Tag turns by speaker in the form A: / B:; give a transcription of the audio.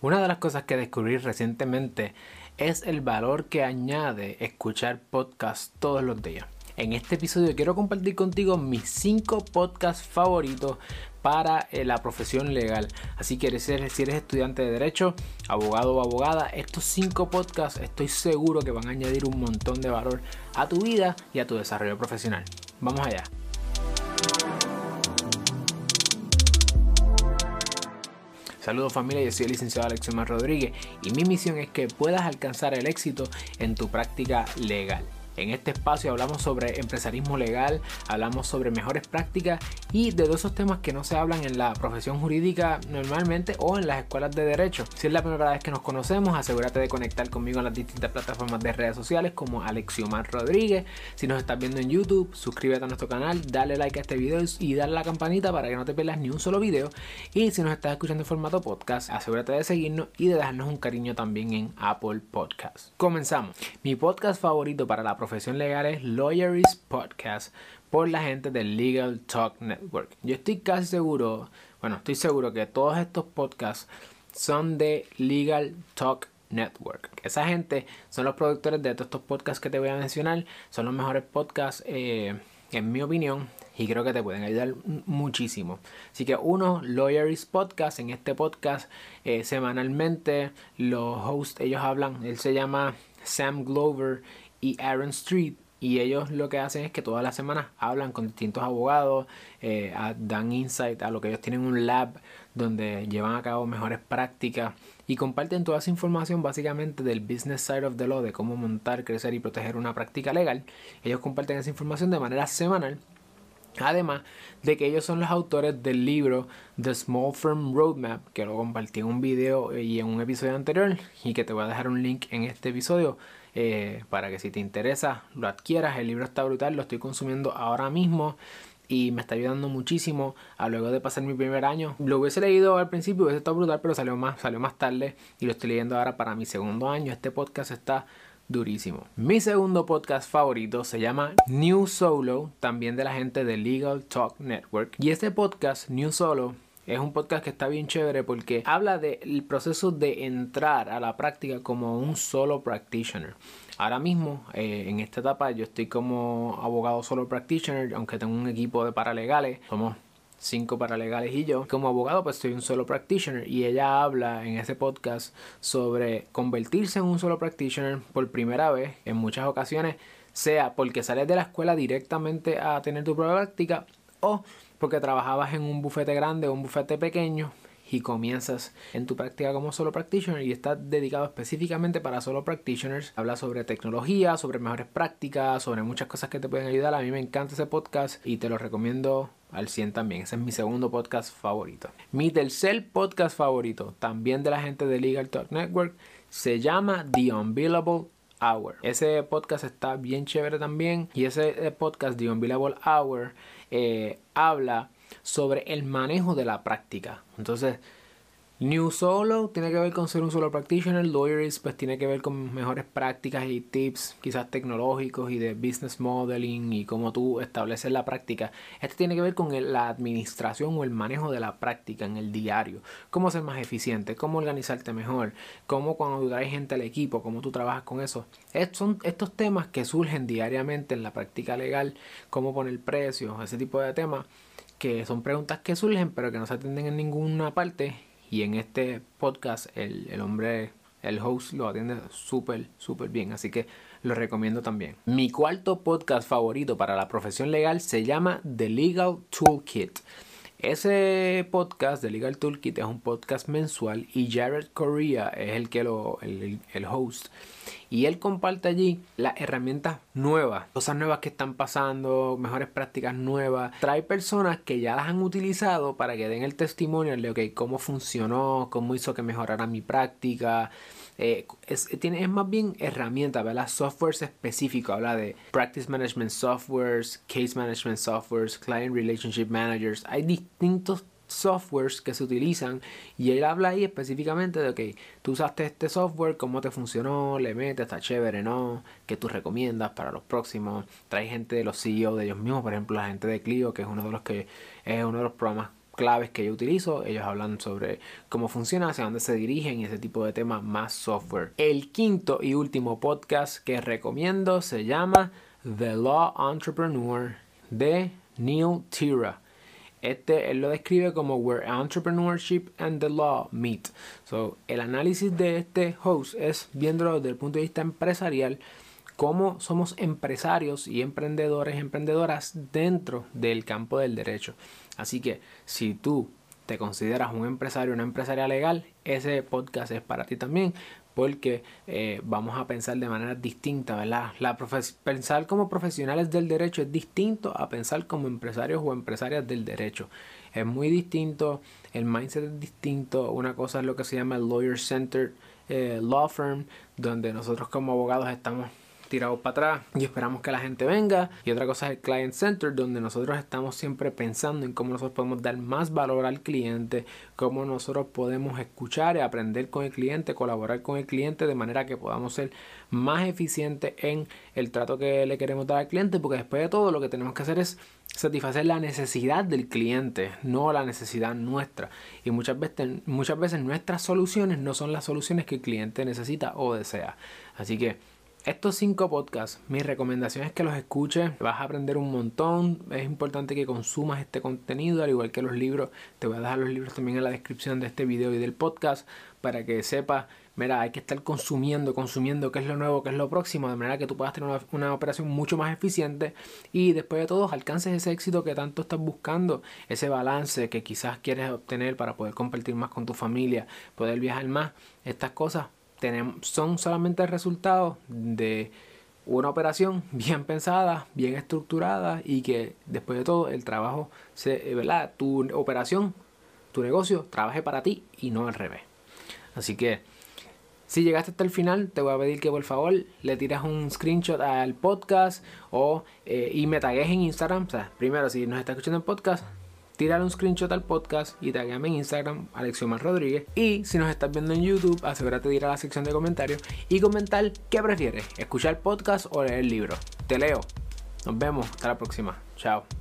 A: Una de las cosas que descubrí recientemente es el valor que añade escuchar podcasts todos los días. En este episodio quiero compartir contigo mis 5 podcasts favoritos para eh, la profesión legal. Así que si eres, estudiante de derecho, abogado o abogada, estos 5 podcasts estoy seguro que van a añadir un montón de valor a tu vida y a tu desarrollo profesional. Vamos allá. Saludos familia, yo soy el licenciado Alexiomar Rodríguez y mi misión es que puedas alcanzar el éxito en tu práctica legal. En este espacio hablamos sobre empresarismo legal, hablamos sobre mejores prácticas y de todos esos temas que no se hablan en la profesión jurídica normalmente o en las escuelas de derecho. Si es la primera vez que nos conocemos, asegúrate de conectar conmigo en las distintas plataformas de redes sociales como Alexiomar Rodríguez. Si nos estás viendo en YouTube, suscríbete a nuestro canal, dale like a este video y dale la campanita para que no te pierdas ni un solo video. Y si nos estás escuchando en formato podcast, asegúrate de seguirnos y de dejarnos un cariño también en Apple Podcasts. Comenzamos. Mi podcast favorito para la profesión profesión legal es Podcast por la gente del Legal Talk Network. Yo estoy casi seguro, bueno, estoy seguro que todos estos podcasts son de Legal Talk Network. Esa gente son los productores de todos estos podcasts que te voy a mencionar. Son los mejores podcasts, eh, en mi opinión, y creo que te pueden ayudar muchísimo. Así que uno, Lawyerist Podcast, en este podcast eh, semanalmente los hosts, ellos hablan, él se llama Sam Glover y Aaron Street. Y ellos lo que hacen es que todas las semanas hablan con distintos abogados, eh, dan insight a lo que ellos tienen un lab donde llevan a cabo mejores prácticas y comparten toda esa información básicamente del business side of the law, de cómo montar, crecer y proteger una práctica legal. Ellos comparten esa información de manera semanal. Además de que ellos son los autores del libro The Small Firm Roadmap, que lo compartí en un video y en un episodio anterior y que te voy a dejar un link en este episodio eh, para que si te interesa lo adquieras. El libro está brutal, lo estoy consumiendo ahora mismo y me está ayudando muchísimo a luego de pasar mi primer año. Lo hubiese leído al principio, hubiese estado brutal, pero salió más, salió más tarde y lo estoy leyendo ahora para mi segundo año. Este podcast está durísimo. Mi segundo podcast favorito se llama New Solo, también de la gente de Legal Talk Network. Y este podcast, New Solo, es un podcast que está bien chévere porque habla del proceso de entrar a la práctica como un solo practitioner. Ahora mismo, eh, en esta etapa, yo estoy como abogado solo practitioner, aunque tengo un equipo de paralegales. Somos cinco paralegales y yo. Como abogado, pues soy un solo practitioner y ella habla en ese podcast sobre convertirse en un solo practitioner por primera vez en muchas ocasiones, sea porque sales de la escuela directamente a tener tu práctica o porque trabajabas en un bufete grande o un bufete pequeño y comienzas en tu práctica como solo practitioner y está dedicado específicamente para solo practitioners. Habla sobre tecnología, sobre mejores prácticas, sobre muchas cosas que te pueden ayudar. A mí me encanta ese podcast y te lo recomiendo al 100 también. Ese es mi segundo podcast favorito. Mi tercer podcast favorito, también de la gente de Legal Talk Network, se llama The Unbillable Hour. Ese podcast está bien chévere también y ese eh, podcast The Unbillable Hour eh, habla sobre el manejo de la práctica. Entonces, New Solo tiene que ver con ser un solo practitioner, Lawyerist pues tiene que ver con mejores prácticas y tips quizás tecnológicos y de business modeling y cómo tú estableces la práctica. Este tiene que ver con la administración o el manejo de la práctica en el diario, cómo ser más eficiente, cómo organizarte mejor, cómo cuando tú traes gente al equipo, cómo tú trabajas con eso. son estos temas que surgen diariamente en la práctica legal, cómo poner precios, ese tipo de temas que son preguntas que surgen pero que no se atienden en ninguna parte y en este podcast el, hombre, el host lo atiende súper, súper bien. Así que lo recomiendo también. Mi cuarto podcast favorito para la profesión legal se llama The Legal Toolkit. Ese podcast de Legal Toolkit es un podcast mensual y Jared Correa es el que lo, el, el host. Y él comparte allí las herramientas nuevas, cosas nuevas que están pasando, mejores prácticas nuevas. Trae personas que ya las han utilizado para que den el testimonio de okay, cómo funcionó, cómo hizo que mejorara mi práctica. Eh, es, tiene, es más bien herramientas, ¿verdad? Softwares específicos. Habla de Practice Management Softwares, Case Management Softwares, Client Relationship Managers. Hay distintos softwares que se utilizan y él habla ahí específicamente de que tú usaste este software, cómo te funcionó, le metes, está chévere, ¿no? Que tú recomiendas para los próximos. Trae gente de los CEO de ellos mismos, por ejemplo, la gente de Clio, que es uno de los que es uno de los programas claves que yo utilizo. Ellos hablan sobre cómo funciona, hacia dónde se dirigen y ese tipo de temas más software. El quinto y último podcast que recomiendo se llama The Law Entrepreneur de Neil Tira. Este él lo describe como Where Entrepreneurship and the Law Meet. So, el análisis de este host es viéndolo desde el punto de vista empresarial, cómo somos empresarios y emprendedores, emprendedoras dentro del campo del derecho. Así que si tú te consideras un empresario, una empresaria legal, ese podcast es para ti también, porque eh, vamos a pensar de manera distinta, ¿verdad? La pensar como profesionales del derecho es distinto a pensar como empresarios o empresarias del derecho. Es muy distinto, el mindset es distinto. Una cosa es lo que se llama Lawyer Centered eh, Law Firm, donde nosotros como abogados estamos tirados para atrás y esperamos que la gente venga. Y otra cosa es el Client Center, donde nosotros estamos siempre pensando en cómo nosotros podemos dar más valor al cliente, cómo nosotros podemos escuchar y aprender con el cliente, colaborar con el cliente de manera que podamos ser más eficientes en el trato que le queremos dar al cliente, porque después de todo lo que tenemos que hacer es satisfacer la necesidad del cliente, no la necesidad nuestra. Y muchas veces, muchas veces nuestras soluciones no son las soluciones que el cliente necesita o desea. Así que estos cinco podcasts, mi recomendación es que los escuches, vas a aprender un montón, es importante que consumas este contenido, al igual que los libros, te voy a dejar los libros también en la descripción de este video y del podcast para que sepas, mira, hay que estar consumiendo, consumiendo qué es lo nuevo, qué es lo próximo, de manera que tú puedas tener una, una operación mucho más eficiente. Y después de todo alcances ese éxito que tanto estás buscando, ese balance que quizás quieres obtener para poder compartir más con tu familia, poder viajar más, estas cosas son solamente el resultado de una operación bien pensada, bien estructurada y que después de todo el trabajo, se, ¿verdad? Tu operación, tu negocio, trabaje para ti y no al revés. Así que si llegaste hasta el final, te voy a pedir que por favor le tiras un screenshot al podcast o, eh, y me tagues en Instagram. O sea, primero, si nos está escuchando en podcast, tirar un screenshot al podcast y tagueame en Instagram, Alexiomar Rodríguez. Y si nos estás viendo en YouTube, asegúrate de ir a la sección de comentarios y comentar qué prefieres, escuchar podcast o leer el libro. Te leo. Nos vemos, hasta la próxima. Chao.